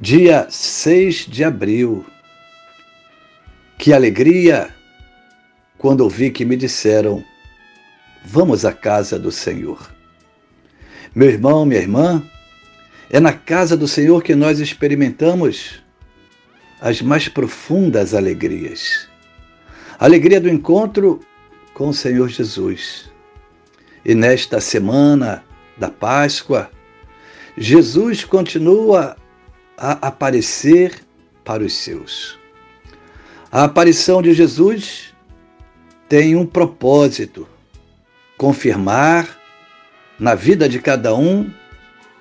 dia 6 de abril. Que alegria quando ouvi que me disseram: Vamos à casa do Senhor. Meu irmão, minha irmã, é na casa do Senhor que nós experimentamos as mais profundas alegrias. A alegria do encontro com o Senhor Jesus. E nesta semana da Páscoa, Jesus continua a aparecer para os seus. A aparição de Jesus tem um propósito: confirmar na vida de cada um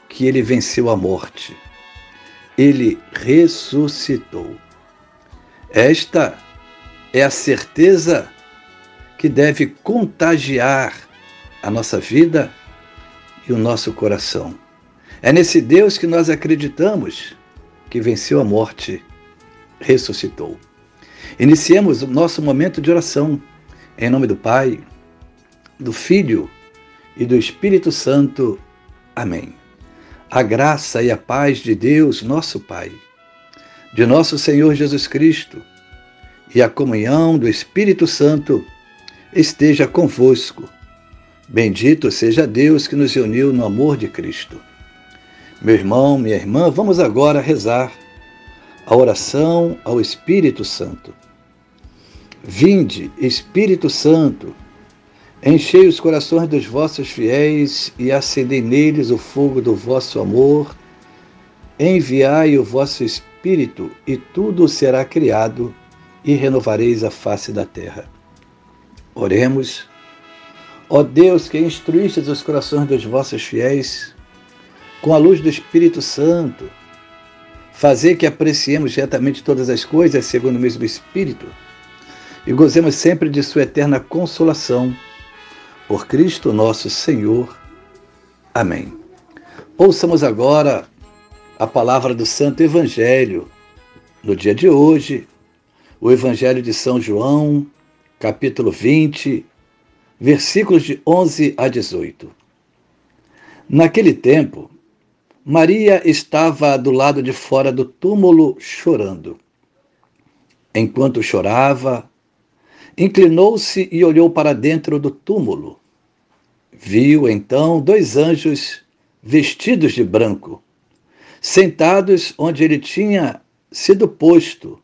que ele venceu a morte. Ele ressuscitou. Esta é a certeza que deve contagiar a nossa vida e o nosso coração. É nesse Deus que nós acreditamos que venceu a morte, ressuscitou. Iniciemos o nosso momento de oração em nome do Pai, do Filho e do Espírito Santo. Amém. A graça e a paz de Deus, nosso Pai, de nosso Senhor Jesus Cristo e a comunhão do Espírito Santo esteja convosco. Bendito seja Deus que nos uniu no amor de Cristo. Meu irmão, minha irmã, vamos agora rezar a oração ao Espírito Santo. Vinde, Espírito Santo, enchei os corações dos vossos fiéis e acendei neles o fogo do vosso amor. Enviai o vosso Espírito e tudo será criado e renovareis a face da terra. Oremos. Ó Deus que instruístes os corações dos vossos fiéis, com a luz do Espírito Santo, fazer que apreciemos retamente todas as coisas segundo o mesmo Espírito e gozemos sempre de Sua eterna consolação. Por Cristo nosso Senhor. Amém. Ouçamos agora a palavra do Santo Evangelho. No dia de hoje, o Evangelho de São João, capítulo 20, versículos de 11 a 18. Naquele tempo, Maria estava do lado de fora do túmulo chorando. Enquanto chorava, inclinou-se e olhou para dentro do túmulo. Viu então dois anjos vestidos de branco, sentados onde ele tinha sido posto,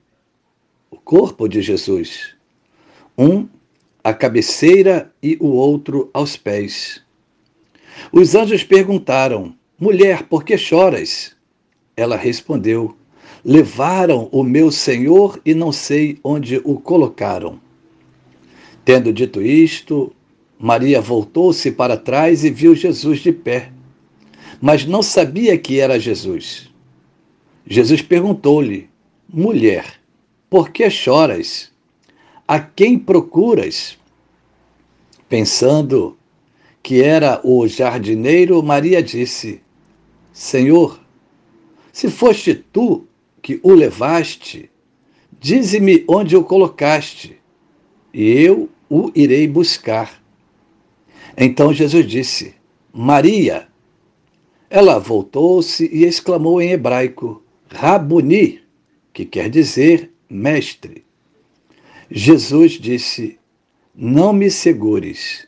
o corpo de Jesus, um à cabeceira e o outro aos pés. Os anjos perguntaram: Mulher, por que choras? Ela respondeu: Levaram o meu senhor e não sei onde o colocaram. Tendo dito isto, Maria voltou-se para trás e viu Jesus de pé, mas não sabia que era Jesus. Jesus perguntou-lhe: Mulher, por que choras? A quem procuras? Pensando que era o jardineiro, Maria disse: Senhor, se foste tu que o levaste, dize-me onde o colocaste, e eu o irei buscar. Então Jesus disse: Maria. Ela voltou-se e exclamou em hebraico: Rabuni, que quer dizer mestre. Jesus disse: Não me segures,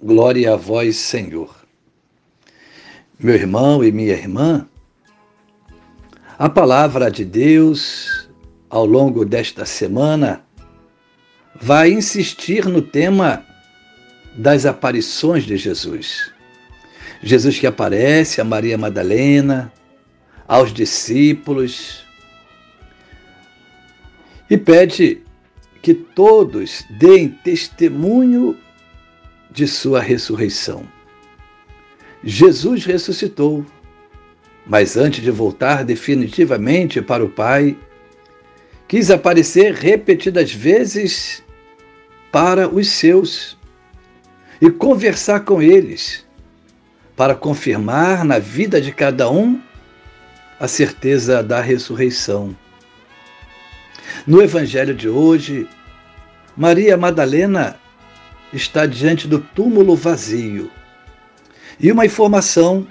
Glória a vós, Senhor. Meu irmão e minha irmã, A palavra de Deus, ao longo desta semana, vai insistir no tema das aparições de Jesus. Jesus que aparece a Maria Madalena, aos discípulos, e pede que todos deem testemunho de sua ressurreição. Jesus ressuscitou, mas antes de voltar definitivamente para o Pai, quis aparecer repetidas vezes para os seus e conversar com eles, para confirmar na vida de cada um a certeza da ressurreição. No Evangelho de hoje, Maria Madalena está diante do túmulo vazio. E uma informação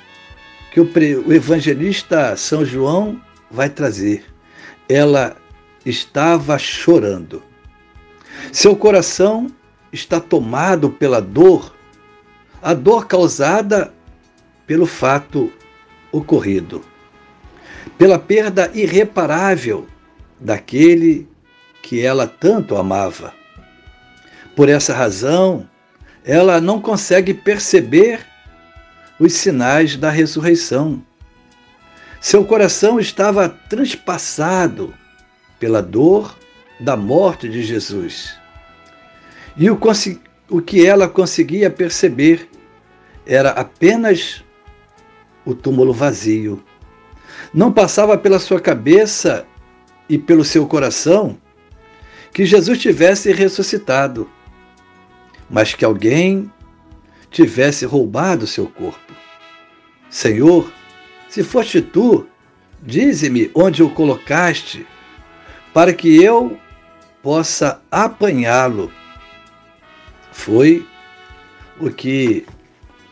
que o evangelista São João vai trazer. Ela estava chorando. Seu coração está tomado pela dor, a dor causada pelo fato ocorrido, pela perda irreparável daquele que ela tanto amava. Por essa razão, ela não consegue perceber os sinais da ressurreição. Seu coração estava transpassado pela dor da morte de Jesus. E o, o que ela conseguia perceber era apenas o túmulo vazio. Não passava pela sua cabeça e pelo seu coração que Jesus tivesse ressuscitado, mas que alguém tivesse roubado seu corpo. Senhor, se foste tu, dize-me onde o colocaste, para que eu possa apanhá-lo. Foi o que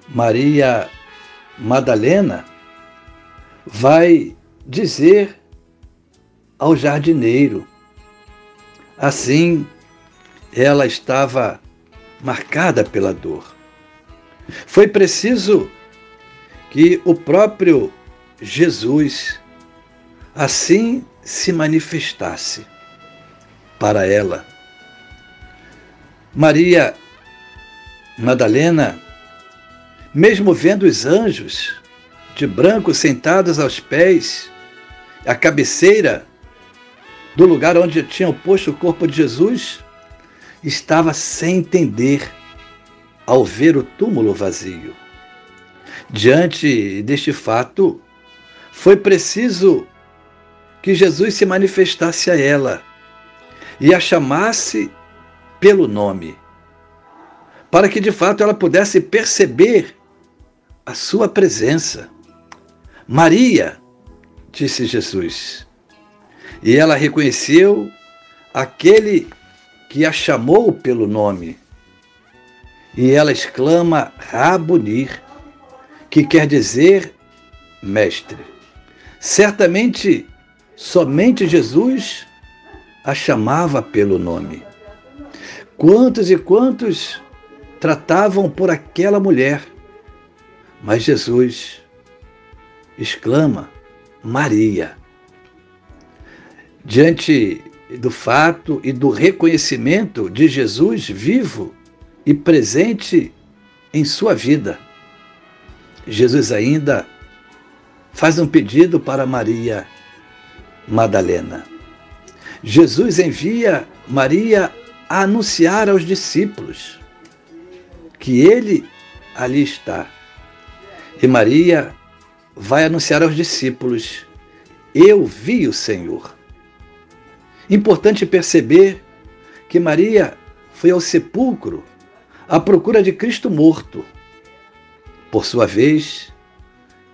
Maria Madalena vai dizer ao jardineiro. Assim, ela estava marcada pela dor. Foi preciso que o próprio Jesus assim se manifestasse para ela. Maria Madalena, mesmo vendo os anjos de branco sentados aos pés, a cabeceira do lugar onde tinham posto o corpo de Jesus, estava sem entender ao ver o túmulo vazio. Diante deste fato, foi preciso que Jesus se manifestasse a ela e a chamasse pelo nome, para que de fato ela pudesse perceber a sua presença. Maria, disse Jesus. E ela reconheceu aquele que a chamou pelo nome. E ela exclama Rabunir, que quer dizer mestre. Certamente, somente Jesus a chamava pelo nome. Quantos e quantos tratavam por aquela mulher, mas Jesus exclama Maria diante do fato e do reconhecimento de Jesus vivo e presente em sua vida. Jesus ainda faz um pedido para Maria Madalena. Jesus envia Maria a anunciar aos discípulos que ele ali está. E Maria vai anunciar aos discípulos: Eu vi o Senhor. Importante perceber que Maria foi ao sepulcro à procura de Cristo morto. Por sua vez,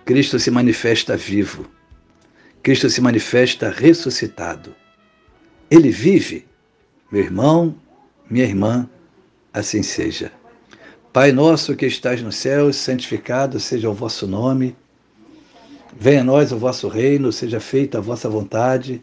Cristo se manifesta vivo. Cristo se manifesta ressuscitado. Ele vive, meu irmão, minha irmã, assim seja. Pai nosso que estás no céu, santificado seja o vosso nome. Venha a nós o vosso reino, seja feita a vossa vontade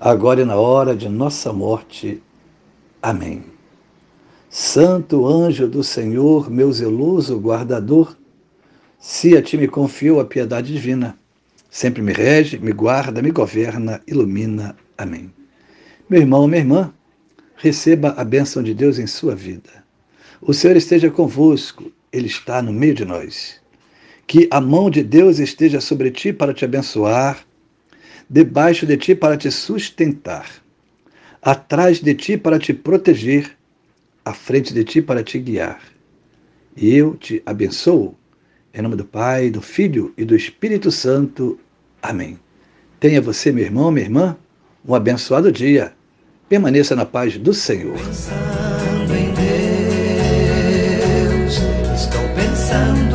agora e na hora de nossa morte. Amém. Santo anjo do Senhor, meu zeloso guardador, se a ti me confio a piedade divina, sempre me rege, me guarda, me governa, ilumina. Amém. Meu irmão, minha irmã, receba a bênção de Deus em sua vida. O Senhor esteja convosco, Ele está no meio de nós. Que a mão de Deus esteja sobre ti para te abençoar, debaixo de ti para te sustentar, atrás de ti para te proteger, à frente de ti para te guiar. E eu te abençoo em nome do Pai, do Filho e do Espírito Santo. Amém. Tenha você, meu irmão, minha irmã, um abençoado dia. Permaneça na paz do Senhor. Pensando em Deus, estou pensando